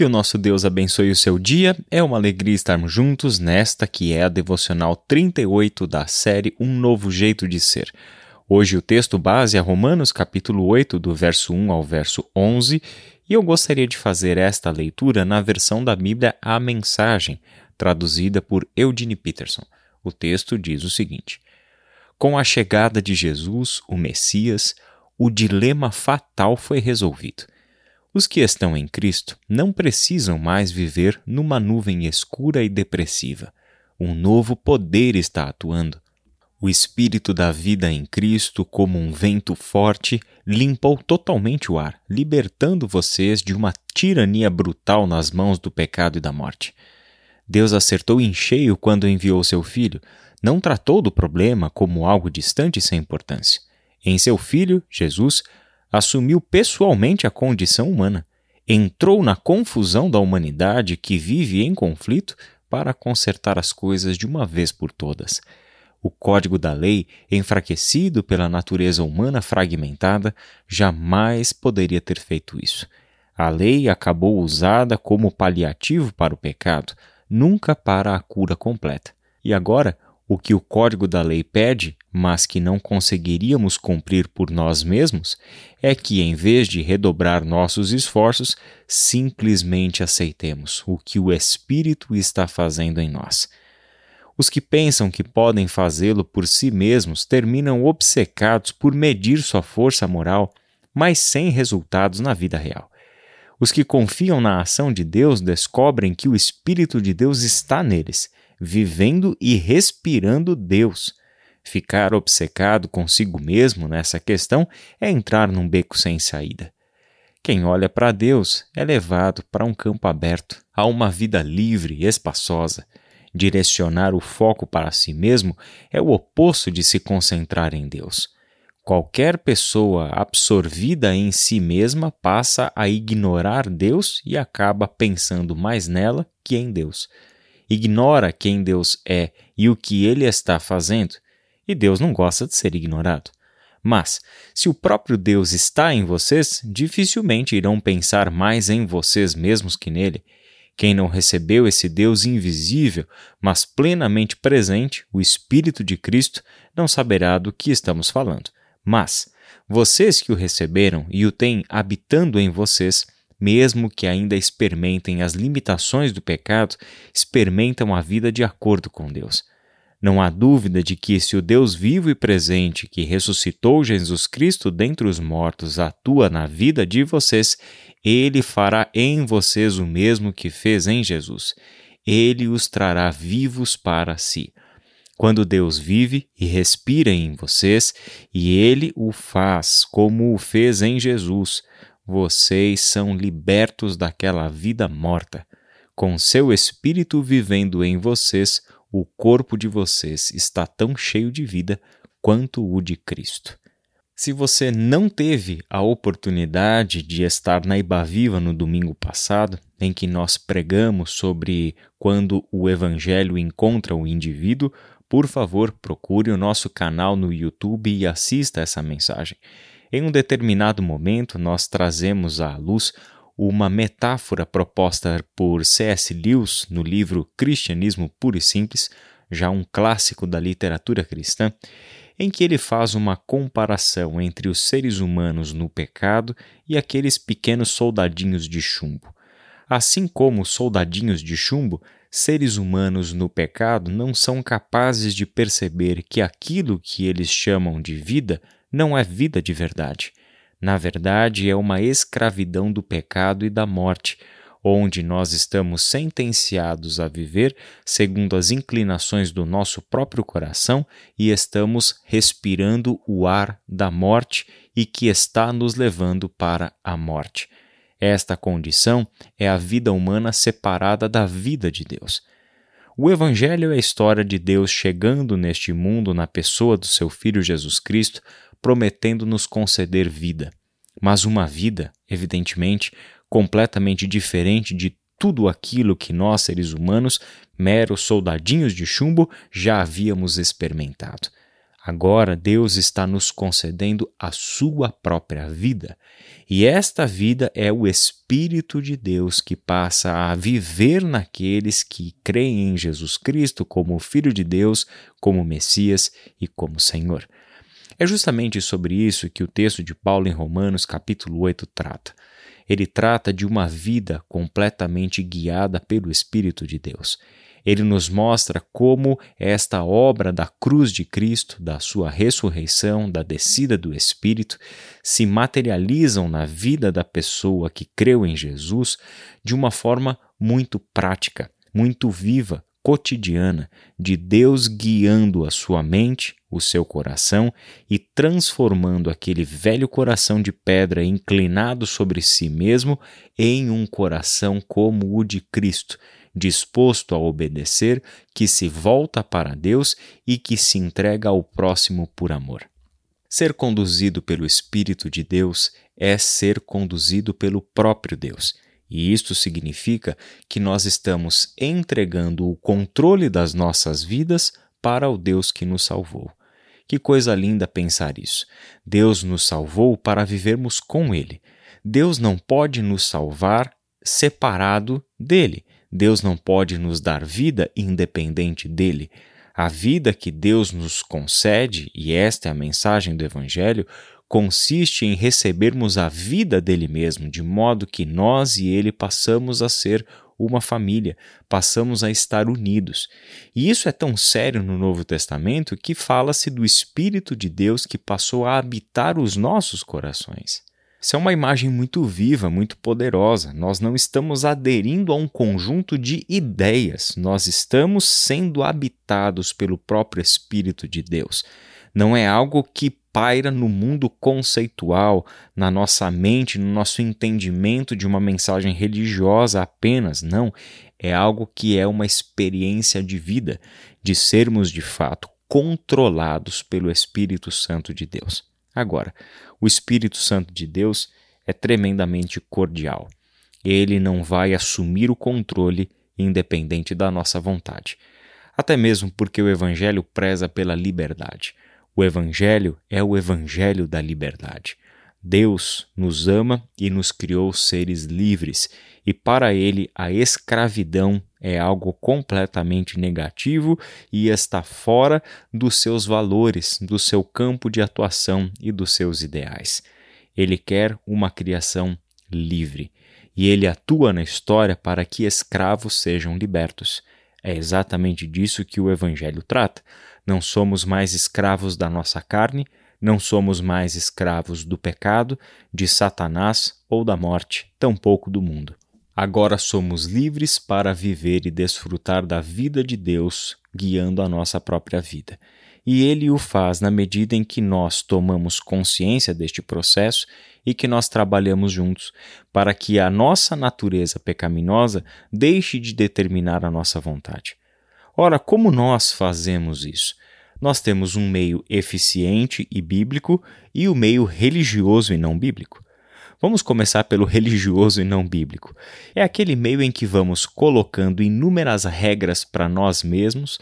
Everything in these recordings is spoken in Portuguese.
Que o nosso Deus abençoe o seu dia. É uma alegria estarmos juntos nesta que é a devocional 38 da série Um Novo Jeito de Ser. Hoje o texto base é Romanos capítulo 8, do verso 1 ao verso 11, e eu gostaria de fazer esta leitura na versão da Bíblia A Mensagem, traduzida por Eugene Peterson. O texto diz o seguinte: Com a chegada de Jesus, o Messias, o dilema fatal foi resolvido. Os que estão em Cristo não precisam mais viver numa nuvem escura e depressiva. Um novo poder está atuando. O espírito da vida em Cristo, como um vento forte, limpou totalmente o ar, libertando vocês de uma tirania brutal nas mãos do pecado e da morte. Deus acertou em cheio quando enviou seu filho, não tratou do problema como algo distante e sem importância. Em seu filho, Jesus, assumiu pessoalmente a condição humana, entrou na confusão da humanidade que vive em conflito para consertar as coisas de uma vez por todas. O código da lei, enfraquecido pela natureza humana fragmentada, jamais poderia ter feito isso. A lei acabou usada como paliativo para o pecado, nunca para a cura completa. E agora, o que o código da lei pede, mas que não conseguiríamos cumprir por nós mesmos, é que, em vez de redobrar nossos esforços, simplesmente aceitemos o que o Espírito está fazendo em nós. Os que pensam que podem fazê-lo por si mesmos terminam obcecados por medir sua força moral, mas sem resultados na vida real. Os que confiam na ação de Deus descobrem que o Espírito de Deus está neles vivendo e respirando Deus. Ficar obcecado consigo mesmo nessa questão é entrar num beco sem saída. Quem olha para Deus é levado para um campo aberto, a uma vida livre e espaçosa. Direcionar o foco para si mesmo é o oposto de se concentrar em Deus. Qualquer pessoa absorvida em si mesma passa a ignorar Deus e acaba pensando mais nela que em Deus ignora quem Deus é e o que ele está fazendo, e Deus não gosta de ser ignorado. Mas, se o próprio Deus está em vocês, dificilmente irão pensar mais em vocês mesmos que nele. Quem não recebeu esse Deus invisível, mas plenamente presente, o Espírito de Cristo, não saberá do que estamos falando. Mas, vocês que o receberam e o têm habitando em vocês, mesmo que ainda experimentem as limitações do pecado, experimentam a vida de acordo com Deus. Não há dúvida de que, se o Deus vivo e presente que ressuscitou Jesus Cristo dentre os mortos atua na vida de vocês, ele fará em vocês o mesmo que fez em Jesus. Ele os trará vivos para si. Quando Deus vive e respira em vocês, e ele o faz como o fez em Jesus, vocês são libertos daquela vida morta. Com seu espírito vivendo em vocês, o corpo de vocês está tão cheio de vida quanto o de Cristo. Se você não teve a oportunidade de estar na Ibaviva no domingo passado, em que nós pregamos sobre quando o Evangelho encontra o indivíduo, por favor, procure o nosso canal no YouTube e assista essa mensagem. Em um determinado momento, nós trazemos à luz uma metáfora proposta por C.S. Lewis no livro Cristianismo Puro e Simples, já um clássico da literatura cristã, em que ele faz uma comparação entre os seres humanos no pecado e aqueles pequenos soldadinhos de chumbo. Assim como soldadinhos de chumbo, seres humanos no pecado não são capazes de perceber que aquilo que eles chamam de vida não é vida de verdade. Na verdade, é uma escravidão do pecado e da morte, onde nós estamos sentenciados a viver segundo as inclinações do nosso próprio coração e estamos respirando o ar da morte e que está nos levando para a morte. Esta condição é a vida humana separada da vida de Deus. O Evangelho é a história de Deus chegando neste mundo na pessoa do seu Filho Jesus Cristo prometendo nos conceder vida. Mas uma vida, evidentemente, completamente diferente de tudo aquilo que nós, seres humanos, meros soldadinhos de chumbo, já havíamos experimentado. Agora Deus está nos concedendo a sua própria vida. E esta vida é o Espírito de Deus que passa a viver naqueles que creem em Jesus Cristo como Filho de Deus, como Messias e como Senhor. É justamente sobre isso que o texto de Paulo em Romanos, capítulo 8, trata. Ele trata de uma vida completamente guiada pelo Espírito de Deus. Ele nos mostra como esta obra da cruz de Cristo, da sua ressurreição, da descida do Espírito, se materializam na vida da pessoa que creu em Jesus de uma forma muito prática, muito viva, cotidiana, de Deus guiando a sua mente, o seu coração e transformando aquele velho coração de pedra inclinado sobre si mesmo em um coração como o de Cristo disposto a obedecer, que se volta para Deus e que se entrega ao próximo por amor. Ser conduzido pelo Espírito de Deus é ser conduzido pelo próprio Deus. E isto significa que nós estamos entregando o controle das nossas vidas para o Deus que nos salvou. Que coisa linda pensar isso. Deus nos salvou para vivermos com Ele. Deus não pode nos salvar separado dele. Deus não pode nos dar vida independente dele. A vida que Deus nos concede, e esta é a mensagem do Evangelho, consiste em recebermos a vida dele mesmo, de modo que nós e ele passamos a ser uma família, passamos a estar unidos. E isso é tão sério no Novo Testamento que fala-se do Espírito de Deus que passou a habitar os nossos corações. Isso é uma imagem muito viva, muito poderosa. Nós não estamos aderindo a um conjunto de ideias, nós estamos sendo habitados pelo próprio Espírito de Deus. Não é algo que paira no mundo conceitual, na nossa mente, no nosso entendimento de uma mensagem religiosa apenas. Não. É algo que é uma experiência de vida, de sermos de fato controlados pelo Espírito Santo de Deus. Agora, o Espírito Santo de Deus é tremendamente cordial. Ele não vai assumir o controle independente da nossa vontade. Até mesmo porque o Evangelho preza pela liberdade. O Evangelho é o Evangelho da liberdade. Deus nos ama e nos criou seres livres, e para ele a escravidão é algo completamente negativo e está fora dos seus valores, do seu campo de atuação e dos seus ideais. Ele quer uma criação livre e ele atua na história para que escravos sejam libertos. É exatamente disso que o Evangelho trata. Não somos mais escravos da nossa carne, não somos mais escravos do pecado, de Satanás ou da morte, tampouco do mundo. Agora somos livres para viver e desfrutar da vida de Deus, guiando a nossa própria vida. E Ele o faz na medida em que nós tomamos consciência deste processo e que nós trabalhamos juntos, para que a nossa natureza pecaminosa deixe de determinar a nossa vontade. Ora, como nós fazemos isso? Nós temos um meio eficiente e bíblico e o meio religioso e não bíblico. Vamos começar pelo religioso e não bíblico. É aquele meio em que vamos colocando inúmeras regras para nós mesmos,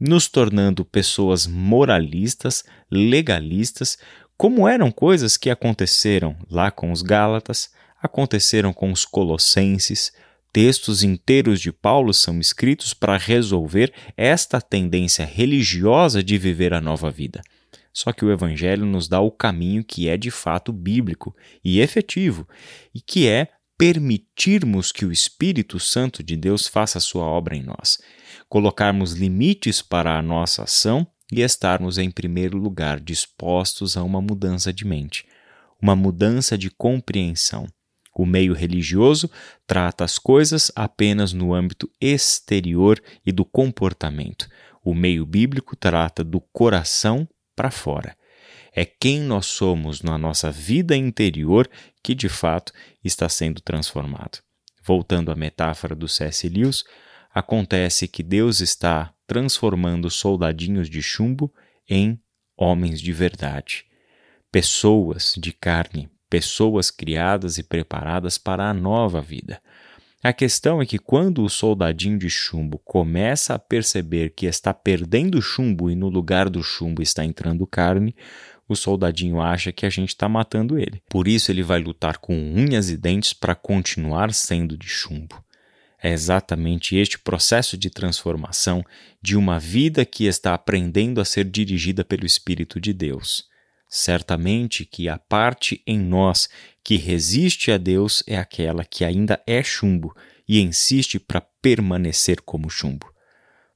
nos tornando pessoas moralistas, legalistas, como eram coisas que aconteceram lá com os Gálatas, aconteceram com os Colossenses. Textos inteiros de Paulo são escritos para resolver esta tendência religiosa de viver a nova vida. Só que o Evangelho nos dá o caminho que é de fato bíblico e efetivo, e que é permitirmos que o Espírito Santo de Deus faça sua obra em nós, colocarmos limites para a nossa ação e estarmos, em primeiro lugar, dispostos a uma mudança de mente, uma mudança de compreensão. O meio religioso trata as coisas apenas no âmbito exterior e do comportamento. O meio bíblico trata do coração para fora. É quem nós somos na nossa vida interior que de fato está sendo transformado. Voltando à metáfora do C.S. Lewis, acontece que Deus está transformando soldadinhos de chumbo em homens de verdade, pessoas de carne, pessoas criadas e preparadas para a nova vida. A questão é que quando o soldadinho de chumbo começa a perceber que está perdendo chumbo e no lugar do chumbo está entrando carne, o soldadinho acha que a gente está matando ele. Por isso ele vai lutar com unhas e dentes para continuar sendo de chumbo. É exatamente este processo de transformação de uma vida que está aprendendo a ser dirigida pelo Espírito de Deus. Certamente que a parte em nós que resiste a Deus é aquela que ainda é chumbo e insiste para permanecer como chumbo.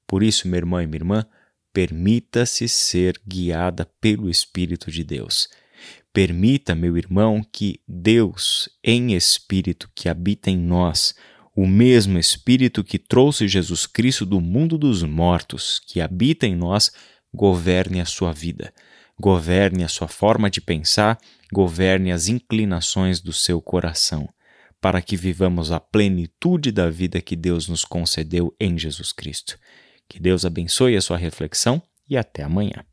Por isso, meu irmão e minha irmã, permita-se ser guiada pelo Espírito de Deus. Permita, meu irmão, que Deus, em Espírito que habita em nós, o mesmo Espírito que trouxe Jesus Cristo do mundo dos mortos, que habita em nós, governe a sua vida governe a sua forma de pensar, governe as inclinações do seu coração, para que vivamos a plenitude da vida que Deus nos concedeu em Jesus Cristo. Que Deus abençoe a sua reflexão e até amanhã.